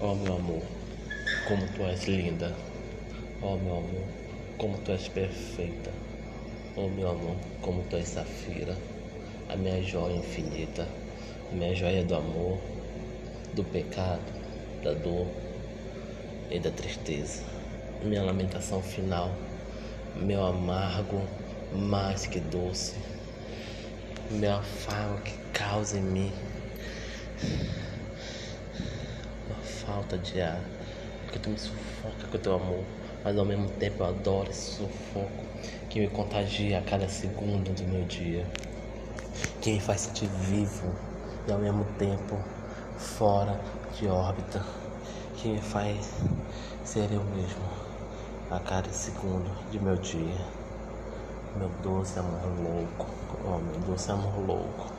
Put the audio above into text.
Oh meu amor, como tu és linda. Oh meu amor, como tu és perfeita. Oh meu amor, como tu és safira. A minha joia infinita. A minha joia do amor, do pecado, da dor e da tristeza. Minha lamentação final. Meu amargo mais que doce. Meu afago que causa em mim falta de ar, porque tu me sufoca com o teu amor, mas ao mesmo tempo eu adoro esse sufoco que me contagia a cada segundo do meu dia, que me faz sentir vivo e ao mesmo tempo fora de órbita, que me faz ser eu mesmo a cada segundo de meu dia. Meu doce amor louco, oh meu doce amor louco.